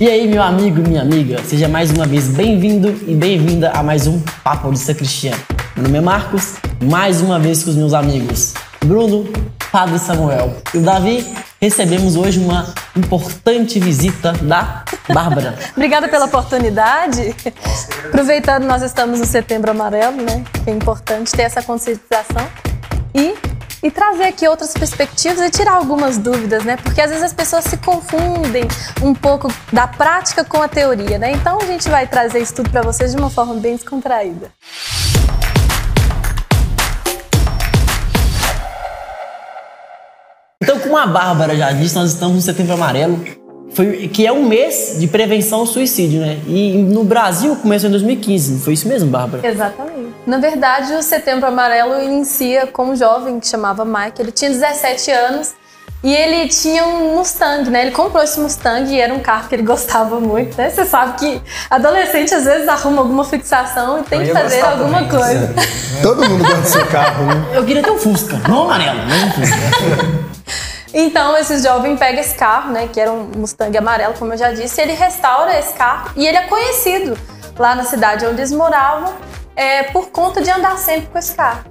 E aí, meu amigo minha amiga, seja mais uma vez bem-vindo e bem-vinda a mais um Papo Paulista Cristiano. Meu nome é Marcos, mais uma vez com os meus amigos Bruno, Padre Samuel e o Davi, recebemos hoje uma importante visita da Bárbara. Obrigada pela oportunidade. Aproveitando, nós estamos no Setembro Amarelo, né? É importante ter essa conscientização e e trazer aqui outras perspectivas e tirar algumas dúvidas, né? Porque às vezes as pessoas se confundem um pouco da prática com a teoria, né? Então a gente vai trazer isso tudo para vocês de uma forma bem descontraída. Então, como a Bárbara já disse, nós estamos no Setembro Amarelo, foi, que é um mês de prevenção ao suicídio, né? E no Brasil começou em 2015, foi isso mesmo, Bárbara? Exatamente. Na verdade, o Setembro Amarelo inicia com um jovem que chamava Mike, ele tinha 17 anos e ele tinha um Mustang, né? Ele comprou esse Mustang e era um carro que ele gostava muito, né? Você sabe que adolescente às vezes arruma alguma fixação e tem que fazer alguma também, coisa. Todo mundo gosta do seu carro, né? Eu queria ter um Fusca, não amarelo, mas um Fusca. Então, esse jovem pega esse carro, né, que era um Mustang amarelo, como eu já disse, ele restaura esse carro e ele é conhecido lá na cidade onde eles moravam é, por conta de andar sempre com esse carro.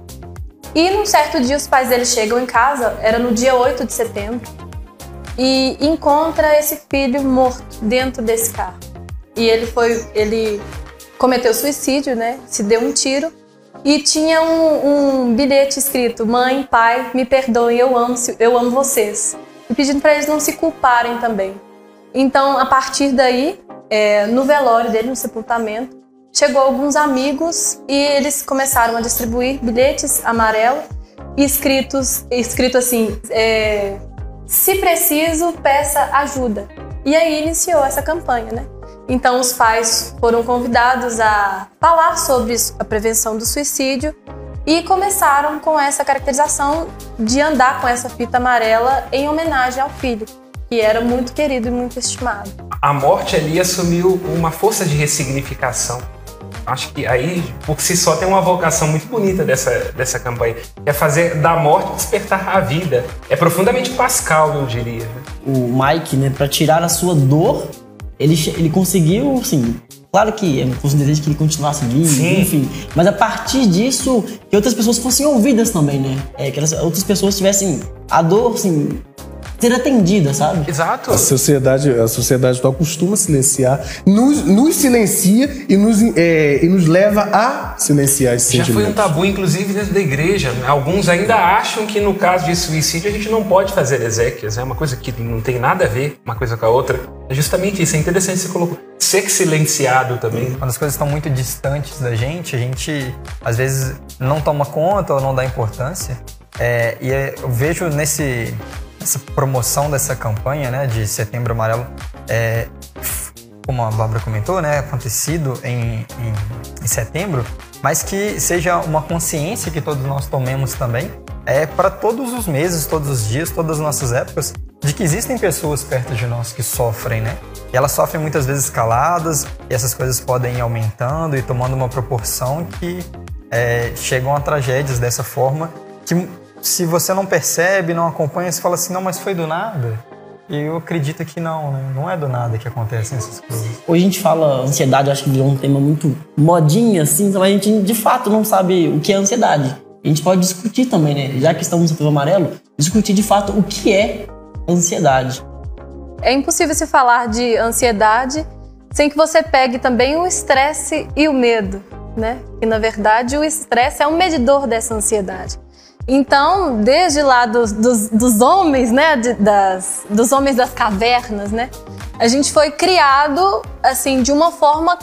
E num certo dia os pais dele chegam em casa, era no dia 8 de setembro, e encontra esse filho morto dentro desse carro. E ele foi, ele cometeu suicídio, né? Se deu um tiro e tinha um, um bilhete escrito: Mãe, pai, me perdoem, eu amo, eu amo vocês. E pedindo para eles não se culparem também. Então, a partir daí, é, no velório dele, no sepultamento, chegou alguns amigos e eles começaram a distribuir bilhetes amarelos escritos, escrito assim: é, se preciso, peça ajuda. E aí iniciou essa campanha, né? Então, os pais foram convidados a falar sobre a prevenção do suicídio e começaram com essa caracterização de andar com essa fita amarela em homenagem ao filho, que era muito querido e muito estimado. A morte ali assumiu uma força de ressignificação. Acho que aí, por si só, tem uma vocação muito bonita dessa, dessa campanha. É fazer da morte despertar a vida. É profundamente pascal, eu diria. Né? O Mike, né, para tirar a sua dor ele, ele conseguiu, assim, claro que é um desejo que ele continuasse vivo, Sim. enfim. Mas a partir disso, que outras pessoas fossem ouvidas também, né? É, que elas, outras pessoas tivessem a dor, assim, ser atendida, sabe? Exato. A sociedade, a sociedade atual costuma silenciar, nos, nos silencia e nos, é, e nos leva a silenciar esses Já foi um tabu, inclusive, dentro da igreja. Alguns ainda acham que no caso de suicídio a gente não pode fazer exéquias. É uma coisa que não tem nada a ver uma coisa com a outra. É justamente isso. É interessante você colocou. Ser silenciado também. Quando as coisas estão muito distantes da gente, a gente às vezes não toma conta ou não dá importância. É, e é, eu vejo nesse essa promoção dessa campanha, né, de Setembro Amarelo, é, como a Bárbara comentou, né, acontecido em, em, em, setembro, mas que seja uma consciência que todos nós tomemos também, é para todos os meses, todos os dias, todas as nossas épocas, de que existem pessoas perto de nós que sofrem, né? E elas sofrem muitas vezes caladas, e essas coisas podem ir aumentando e tomando uma proporção que é, chegam a tragédias dessa forma que se você não percebe, não acompanha, você fala assim, não, mas foi do nada. E eu acredito que não, né? Não é do nada que acontecem essas coisas. Hoje a gente fala ansiedade, acho que virou um tema muito modinha, assim, mas a gente de fato não sabe o que é ansiedade. A gente pode discutir também, né? Já que estamos no setembro amarelo, discutir de fato o que é ansiedade. É impossível se falar de ansiedade sem que você pegue também o estresse e o medo, né? E na verdade o estresse é um medidor dessa ansiedade. Então, desde lá dos, dos, dos homens, né, de, das, dos homens das cavernas, né, a gente foi criado assim de uma forma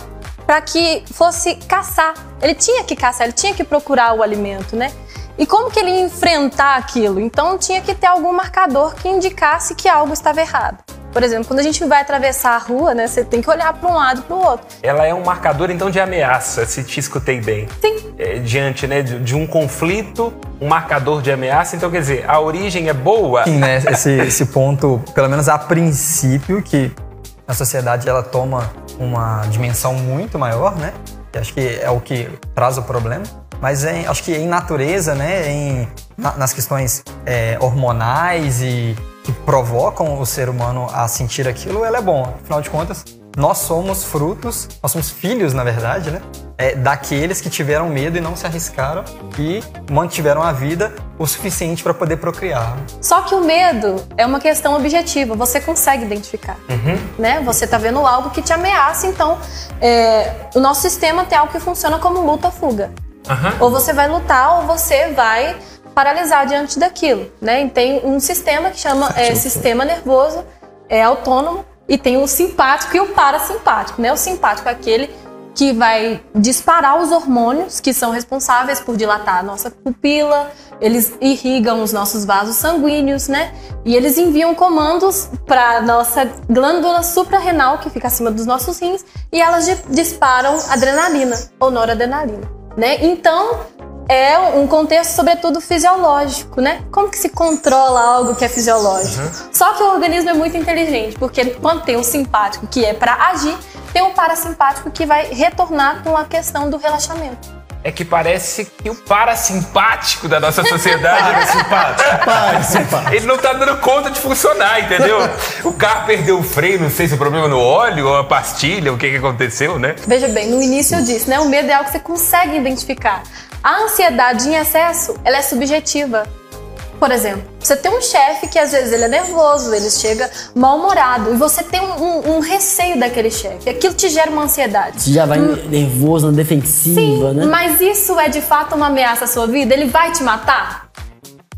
para que fosse caçar. Ele tinha que caçar, ele tinha que procurar o alimento, né? E como que ele ia enfrentar aquilo? Então tinha que ter algum marcador que indicasse que algo estava errado. Por exemplo, quando a gente vai atravessar a rua, né, você tem que olhar para um lado e para o outro. Ela é um marcador então de ameaça, se te escutei bem. Sim. É, diante né, de, de, um conflito, um marcador de ameaça. Então, quer dizer, a origem é boa. Sim, né? Esse, esse ponto, pelo menos a princípio, que a sociedade ela toma uma dimensão muito maior, né? Que acho que é o que traz o problema. Mas em, acho que em natureza, né? Em, na, nas questões é, hormonais e que provocam o ser humano a sentir aquilo, ela é bom. Afinal de contas, nós somos frutos, nós somos filhos, na verdade, né? É, daqueles que tiveram medo e não se arriscaram e mantiveram a vida o suficiente para poder procriar. Só que o medo é uma questão objetiva, você consegue identificar. Né? Você está vendo algo que te ameaça, então é, o nosso sistema tem algo que funciona como luta-fuga. Aham. Ou você vai lutar ou você vai paralisar diante daquilo. Né? E tem um sistema que chama é, sistema nervoso é, autônomo e tem o simpático e o parasimpático. Né? O simpático é aquele que vai disparar os hormônios que são responsáveis por dilatar a nossa pupila, eles irrigam os nossos vasos sanguíneos, né? E eles enviam comandos para nossa glândula suprarrenal, que fica acima dos nossos rins, e elas di- disparam adrenalina ou noradrenalina, né? Então, é um contexto, sobretudo, fisiológico, né? Como que se controla algo que é fisiológico? Só que o organismo é muito inteligente, porque quando tem o simpático, que é para agir, tem o parasimpático que vai retornar com a questão do relaxamento. É que parece que o parasimpático da nossa sociedade é simpático. Pai, simpático. Ele não tá dando conta de funcionar, entendeu? O carro perdeu o freio, não sei se o problema é no óleo ou a pastilha, o que que aconteceu, né? Veja bem, no início eu disse, né? O medo é algo que você consegue identificar. A ansiedade em excesso, ela é subjetiva. Por exemplo, você tem um chefe que às vezes ele é nervoso, ele chega mal-humorado e você tem um, um- um receio daquele chefe. Aquilo te gera uma ansiedade. Você já vai nervoso, na defensiva, Sim, né? mas isso é de fato uma ameaça à sua vida? Ele vai te matar?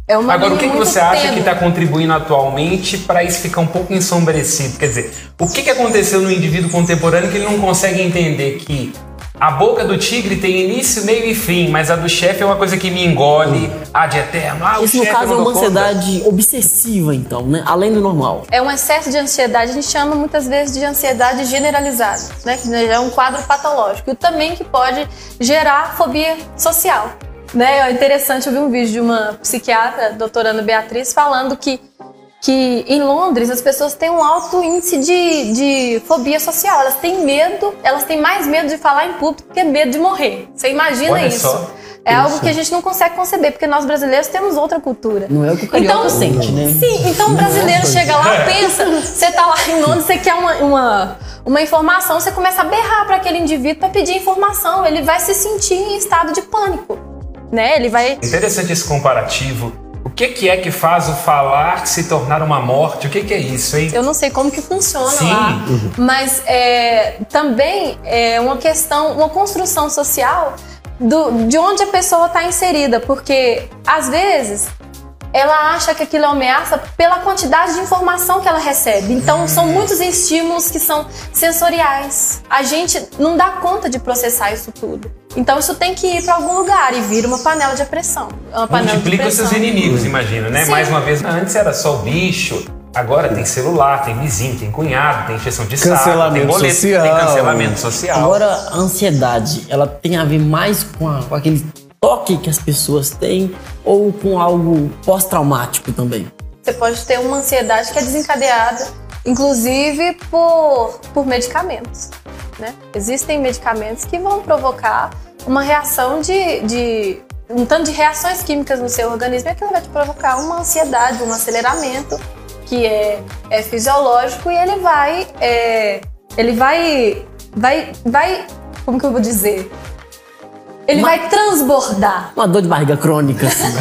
É uma Agora, o que, que você acha que está contribuindo atualmente para isso ficar um pouco ensombrecido? Quer dizer, o que, que aconteceu no indivíduo contemporâneo que ele não consegue entender que a boca do tigre tem início, meio e fim, mas a do chefe é uma coisa que me engole ad eterno. Ah, o Isso, no caso, é uma dou conta. ansiedade obsessiva, então, né? Além do normal. É um excesso de ansiedade, a gente chama muitas vezes de ansiedade generalizada, né? Que é um quadro patológico. E também que pode gerar fobia social. Né? É interessante, eu vi um vídeo de uma psiquiatra, doutora Ana Beatriz, falando que, que em Londres as pessoas têm um alto índice de, de fobia social. Elas têm medo, elas têm mais medo de falar em público que medo de morrer. Você imagina Olha isso? só. É algo que a gente não consegue conceber, porque nós brasileiros temos outra cultura. Não é o que o carioca Então, sente, né? Sim, então o brasileiro chega lá, pensa, você tá lá em Londres, você quer uma, uma, uma informação, você começa a berrar para aquele indivíduo para pedir informação, ele vai se sentir em estado de pânico, né? Ele vai Interessante esse comparativo. O que, que é que faz o falar se tornar uma morte? O que, que é isso, hein? Eu não sei como que funciona Sim. lá, mas é, também é uma questão, uma construção social do, de onde a pessoa está inserida, porque às vezes ela acha que aquilo é uma ameaça pela quantidade de informação que ela recebe. Então são muitos estímulos que são sensoriais. A gente não dá conta de processar isso tudo. Então isso tem que ir para algum lugar e vira uma panela de pressão. Uma panela de Multiplica os pressão. seus inimigos, imagina, né? Sim. Mais uma vez, antes era só o bicho, agora tem celular, tem vizinho, tem cunhado, tem injeção de saco, tem boleto, social. tem cancelamento social. Agora, a ansiedade, ela tem a ver mais com, a- com aquele toque que as pessoas têm ou com algo pós-traumático também? Você pode ter uma ansiedade que é desencadeada, inclusive por, por medicamentos. Né? Existem medicamentos que vão provocar uma reação de, de um tanto de reações químicas no seu organismo e aquilo vai te provocar uma ansiedade, um aceleramento que é, é fisiológico e ele vai é, ele vai vai vai como que eu vou dizer ele vai transbordar Uma dor de barriga crônica, assim.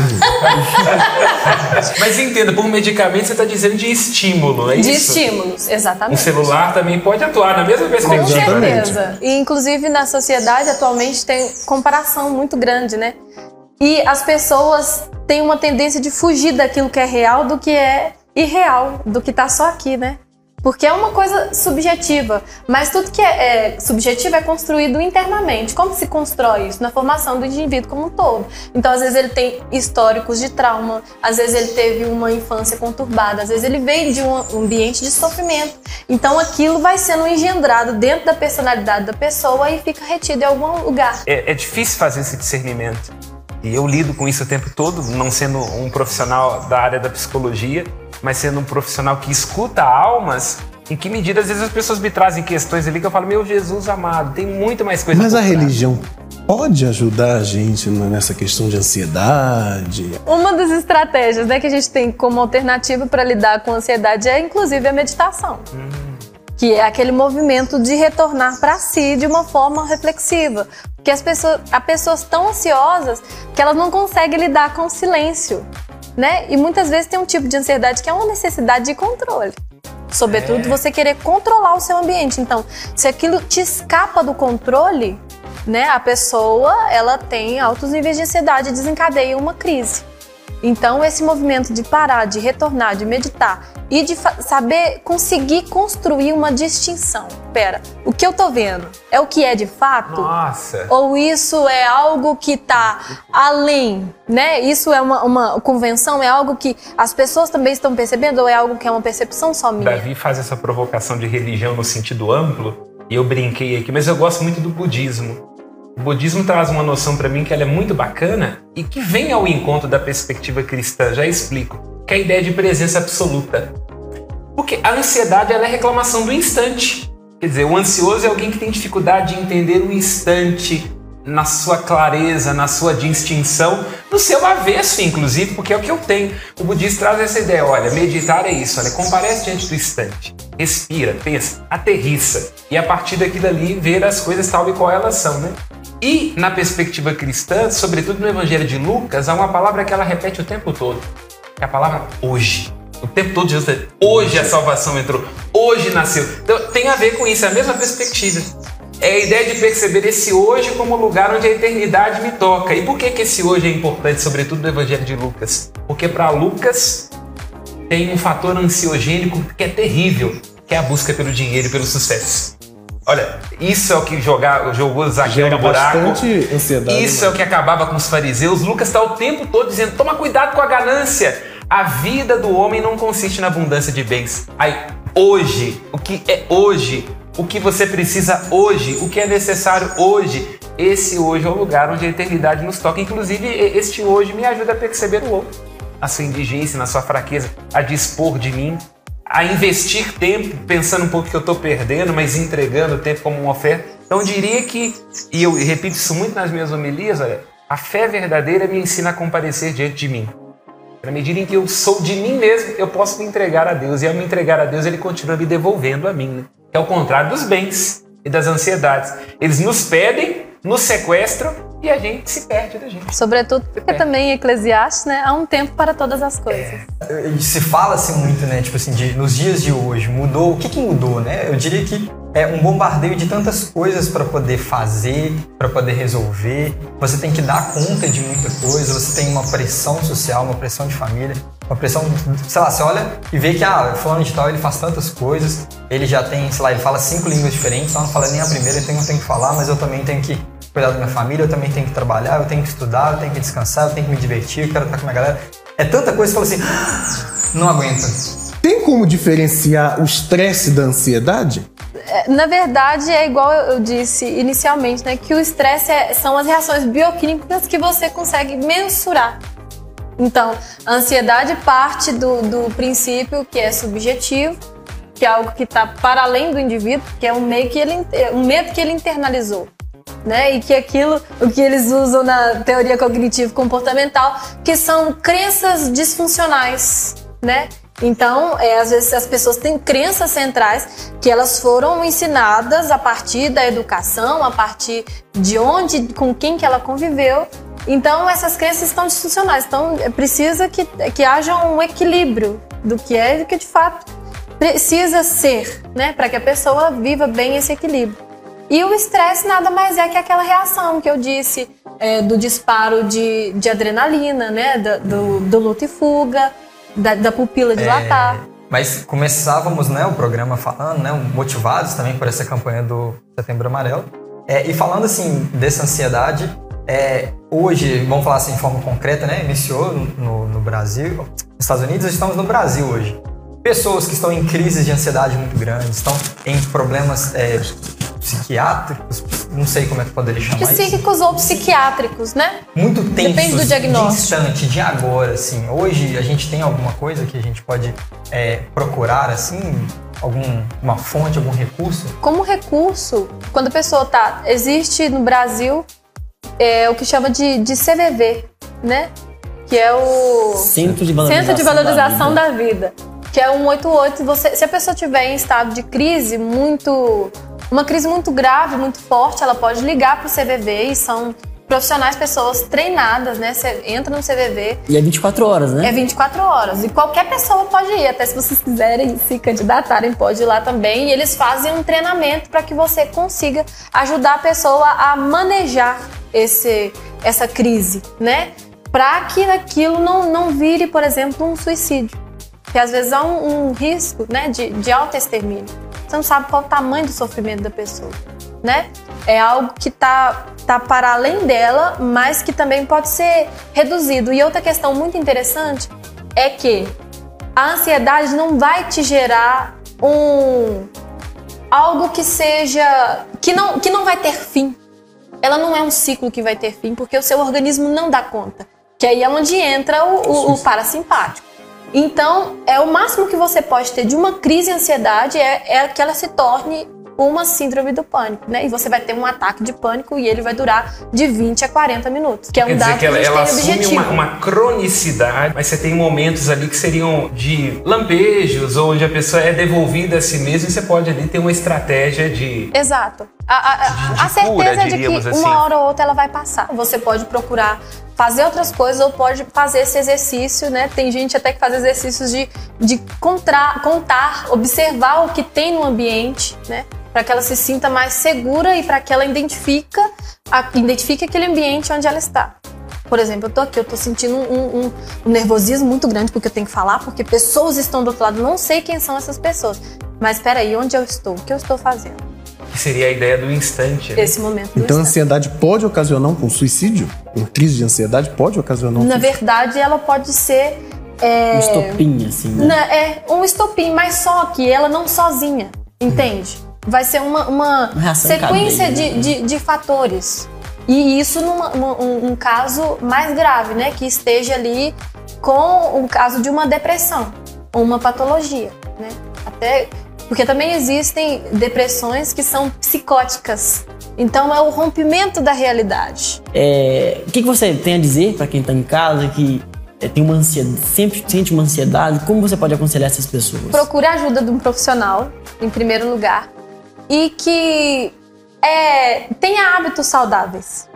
Mas entenda, por medicamento você está dizendo de estímulo, é de isso? estímulos Um exatamente celular também pode atuar na mesma Com perspectiva. Exatamente. certeza. E inclusive na sociedade atualmente tem comparação muito grande, né? E as pessoas têm uma tendência de fugir daquilo que é real do que é irreal, do que tá só aqui, né? Porque é uma coisa subjetiva, mas tudo que é, é subjetivo é construído internamente. Como se constrói isso? Na formação do indivíduo como um todo. Então, às vezes, ele tem históricos de trauma, às vezes, ele teve uma infância conturbada, às vezes, ele veio de um ambiente de sofrimento. Então, aquilo vai sendo engendrado dentro da personalidade da pessoa e fica retido em algum lugar. É, é difícil fazer esse discernimento. E eu lido com isso o tempo todo, não sendo um profissional da área da psicologia, mas sendo um profissional que escuta almas. Em que medida, às vezes, as pessoas me trazem questões ali que eu falo, meu Jesus amado, tem muito mais coisa Mas a religião pode ajudar a gente nessa questão de ansiedade? Uma das estratégias né, que a gente tem como alternativa para lidar com a ansiedade é, inclusive, a meditação. Que é aquele movimento de retornar para si de uma forma reflexiva. Porque as pessoas, há pessoas tão ansiosas que elas não conseguem lidar com o silêncio. Né? E muitas vezes tem um tipo de ansiedade que é uma necessidade de controle. Sobretudo você querer controlar o seu ambiente. Então, se aquilo te escapa do controle, né, a pessoa ela tem altos níveis de ansiedade e desencadeia uma crise. Então, esse movimento de parar, de retornar, de meditar e de saber conseguir construir uma distinção. Pera, o que eu tô vendo é o que é de fato? Nossa! Ou isso é algo que tá além, né? Isso é uma, uma convenção, é algo que as pessoas também estão percebendo ou é algo que é uma percepção só minha? Davi faz essa provocação de religião no sentido amplo e eu brinquei aqui, mas eu gosto muito do budismo. O budismo traz uma noção para mim que ela é muito bacana e que vem ao encontro da perspectiva cristã. Já explico. Que é a ideia de presença absoluta. Porque a ansiedade ela é reclamação do instante. Quer dizer, o ansioso é alguém que tem dificuldade de entender o instante na sua clareza, na sua distinção, no seu avesso, inclusive, porque é o que eu tenho. O budista traz essa ideia: olha, meditar é isso, olha, comparece diante do instante, respira, pensa, aterrissa, e a partir daquilo ali ver as coisas tal e qual elas são, né? E na perspectiva cristã, sobretudo no Evangelho de Lucas, há uma palavra que ela repete o tempo todo, que é a palavra hoje. O tempo todo Jesus diz, hoje a salvação entrou, hoje nasceu. Então tem a ver com isso, é a mesma perspectiva. É a ideia de perceber esse hoje como lugar onde a eternidade me toca. E por que, que esse hoje é importante, sobretudo no Evangelho de Lucas? Porque para Lucas tem um fator ansiogênico que é terrível, que é a busca pelo dinheiro e pelo sucesso. Olha, isso é o que jogar, jogou Zaqueu Gera no buraco. bastante ansiedade, Isso né? é o que acabava com os fariseus. Lucas está o tempo todo dizendo: toma cuidado com a ganância. A vida do homem não consiste na abundância de bens. Aí, hoje, o que é hoje, o que você precisa hoje, o que é necessário hoje, esse hoje é o lugar onde a eternidade nos toca. Inclusive, este hoje me ajuda a perceber o outro, a sua indigência, na sua fraqueza, a dispor de mim, a investir tempo, pensando um pouco que eu estou perdendo, mas entregando o tempo como uma oferta. Então eu diria que, e eu repito isso muito nas minhas homilias, olha, a fé verdadeira me ensina a comparecer diante de mim. Na medida em que eu sou de mim mesmo, eu posso me entregar a Deus. E ao me entregar a Deus, Ele continua me devolvendo a mim. Né? Que é o contrário dos bens e das ansiedades. Eles nos pedem, nos sequestram e a gente se perde da gente. Sobretudo porque também em Eclesiastes, né, há um tempo para todas as coisas. E se fala assim muito, né? Tipo assim, de, nos dias de hoje, mudou. O que, que mudou, né? Eu diria que é um bombardeio de tantas coisas para poder fazer, para poder resolver. Você tem que dar conta de muita coisa, você tem uma pressão social, uma pressão de família, uma pressão, sei lá, você olha e vê que, ah, fulano de tal, ele faz tantas coisas, ele já tem, sei lá, ele fala cinco línguas diferentes, então não fala nem a primeira, então eu tenho que falar, mas eu também tenho que cuidar da minha família, eu também tenho que trabalhar, eu tenho que estudar, eu tenho que descansar, eu tenho que me divertir, eu quero estar com a minha galera. É tanta coisa que você fala assim, não aguenta. Tem como diferenciar o estresse da ansiedade? É, Na verdade, é igual eu eu disse inicialmente, né? Que o estresse é- são as reações bioquímicas que você consegue mensurar. Então, a ansiedade parte do, do princípio que é subjetivo, que é algo que está para além do indivíduo, que é um meio que ele um medo que ele internalizou. Né? E que aquilo, o que eles usam na teoria cognitivo comportamental, que são crenças disfuncionais, né? Então, é, às vezes as pessoas têm crenças centrais que elas foram ensinadas a partir da educação, a partir de onde, com quem que ela conviveu. Então, essas crenças estão disfuncionais. Então, é precisa que, que haja um equilíbrio do que é e do que de fato precisa ser, né? Para que a pessoa viva bem esse equilíbrio. E o estresse nada mais é que aquela reação que eu disse é, do disparo de, de adrenalina, né? Da- Do, do luta e fuga, da, da pupila dilatar. Mas começávamos né, o programa falando, né, motivados também por essa campanha do Setembro Amarelo. É, e falando assim dessa ansiedade, é, hoje, vamos falar assim de forma concreta, né, iniciou no, no Brasil, nos Estados Unidos, estamos no Brasil hoje. Pessoas que estão em crises de ansiedade muito grandes, estão em problemas é, psiquiátricos, não sei como é que poderia chamar isso. Psíquicos ou psiquiátricos, né? muito tensos Depende do diagnóstico. de instante, de agora, assim. Hoje a gente tem alguma coisa que a gente pode é, procurar, assim, alguma fonte, algum recurso? Como recurso, quando a pessoa tá. Existe no Brasil é o que chama de, de CVV, né? Que é o Centro de Valorização, Centro de Valorização da, da Vida. Que é um 188. Você, se a pessoa estiver em estado de crise muito. Uma crise muito grave, muito forte, ela pode ligar para o CVV e são profissionais, pessoas treinadas, né? Você entra no CVV. E é 24 horas, né? É 24 horas. E qualquer pessoa pode ir. Até se vocês quiserem se candidatarem, pode ir lá também. E eles fazem um treinamento para que você consiga ajudar a pessoa a manejar esse, essa crise, né? Para que aquilo não, não vire, por exemplo, um suicídio. Que às vezes há um, um risco né, de, de autoextermínio. Você não sabe qual o tamanho do sofrimento da pessoa, né? É algo que está tá para além dela, mas que também pode ser reduzido. E outra questão muito interessante é que a ansiedade não vai te gerar um algo que seja que não que não vai ter fim. Ela não é um ciclo que vai ter fim, porque o seu organismo não dá conta. Que aí é onde entra o, o, o parasimpático. Então, é o máximo que você pode ter de uma crise de ansiedade é, é que ela se torne uma síndrome do pânico, né? E você vai ter um ataque de pânico e ele vai durar de 20 a 40 minutos, que é um Quer dado que ela, que a gente ela tem assume objetivo. uma, uma cronicidade, mas você tem momentos ali que seriam de lampejos, onde a pessoa é devolvida a si mesma e você pode ali ter uma estratégia de. Exato. A, a- a- certeza cura, é de que assim. uma hora ou outra ela vai passar. Você pode procurar fazer outras coisas ou pode fazer esse exercício, né? Tem gente até que faz exercícios de, de contra- contar, observar o que tem no ambiente, né? Para que ela se sinta mais segura e para que ela identifica, a- identifique aquele ambiente onde ela está. Por exemplo, eu tô aqui, eu tô sentindo um, um- um nervosismo muito grande porque eu tenho que falar, porque pessoas estão do outro lado, não sei quem são essas pessoas. Mas espera aí, onde eu estou? O que eu estou fazendo? Que seria a ideia do instante. né? Esse momento do Então a ansiedade pode ocasionar um suicídio? Uma crise de ansiedade pode ocasionar um Na suicídio? verdade, ela pode ser é, Um estopim, assim, né? na- é, um estopim, mas só que ela não sozinha, entende? Vai ser uma, uma sequência cadeia, de, de, de fatores. E isso num um, um caso mais grave, né? Que esteja ali com o caso de uma depressão ou uma patologia, né? Até porque também existem depressões que são psicóticas. Então é o rompimento da realidade. É, o que, que você tem a dizer para quem tá em casa que é, tem uma ansiedade, sempre sente uma ansiedade? Como você pode aconselhar essas pessoas? procure a ajuda de um profissional, em primeiro lugar, e que é, tenha hábitos saudáveis.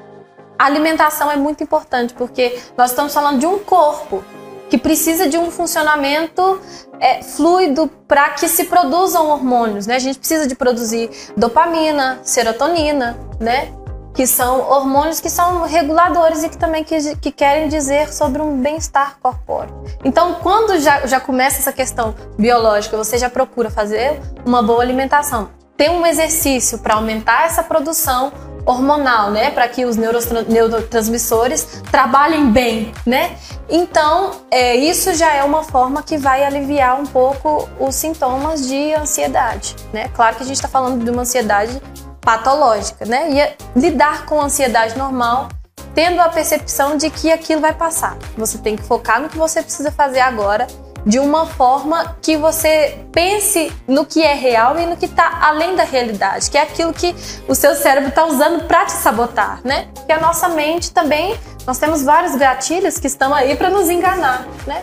A alimentação é muito importante, porque nós estamos falando de um corpo que precisa de um funcionamento é, fluido para que se produzam hormônios, né? A gente precisa de produzir dopamina, serotonina, né? Que são hormônios que são reguladores e que também que, que querem dizer sobre um bem-estar corpóreo. Então, quando já, já começa essa questão biológica, você já procura fazer uma boa alimentação. Tem um exercício para aumentar essa produção hormonal, né, para que os neurotran- neurotransmissores trabalhem bem, né? Então, é, isso já é uma forma que vai aliviar um pouco os sintomas de ansiedade, né? Claro que a gente está falando de uma ansiedade patológica, né? E é lidar com ansiedade normal, tendo a percepção de que aquilo vai passar. Você tem que focar no que você precisa fazer agora de uma forma que você pense no que é real e no que está além da realidade, que é aquilo que o seu cérebro está usando para te sabotar, né? Porque a nossa mente também, nós temos vários gatilhos que estão aí para nos enganar, né?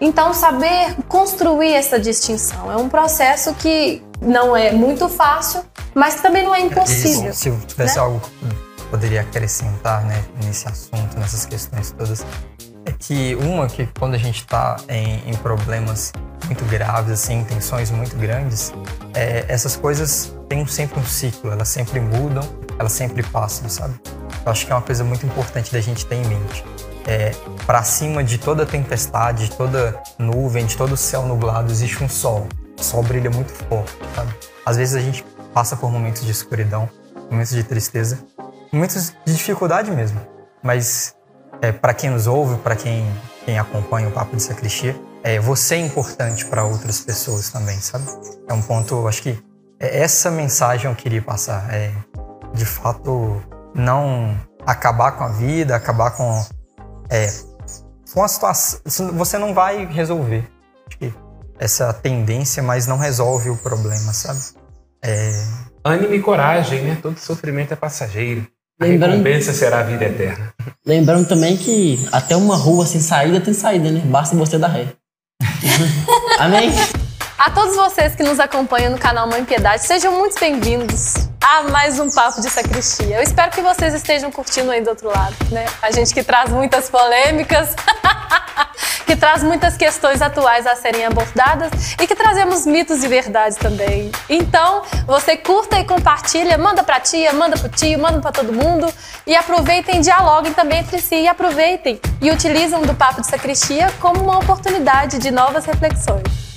Então, saber construir essa distinção é um processo que não é muito fácil, mas também não é impossível. Se tivesse né? algo que poderia acrescentar né, nesse assunto, nessas questões todas, é que uma que quando a gente está em, em problemas muito graves, assim, tensões muito grandes, é, essas coisas têm sempre um ciclo, elas sempre mudam, elas sempre passam, sabe? Eu acho que é uma coisa muito importante da gente ter em mente. É, para cima de toda tempestade, de toda nuvem, de todo céu nublado, existe um sol. O sol brilha muito forte, sabe? Às vezes a gente passa por momentos de escuridão, momentos de tristeza, momentos de dificuldade mesmo. Mas é, para quem nos ouve, para quem, quem acompanha o Papo de Sacristia, é, você é importante para outras pessoas também, sabe? É um ponto, acho que é essa mensagem eu queria passar. É, de fato, não acabar com a vida, acabar com, é, com a situação. Você não vai resolver. Acho que essa tendência, mas não resolve o problema, sabe? É, Ânimo e coragem, né? Todo sofrimento é passageiro. A Lembrando, recompensa será a vida eterna. lembrando também que até uma rua sem saída tem saída, né? Basta você dar ré. Amém? A todos vocês que nos acompanham no canal Mãe Piedade, sejam muito bem-vindos a mais um Papo de Sacristia. Eu espero que vocês estejam curtindo aí do outro lado, né? A gente que traz muitas polêmicas, que traz muitas questões atuais a serem abordadas e que trazemos mitos e verdades também. Então, você curta e compartilha, manda pra tia, manda pro tio, manda pra todo mundo e aproveitem, dialoguem também entre si e aproveitem e utilizam do Papo de Sacristia como uma oportunidade de novas reflexões.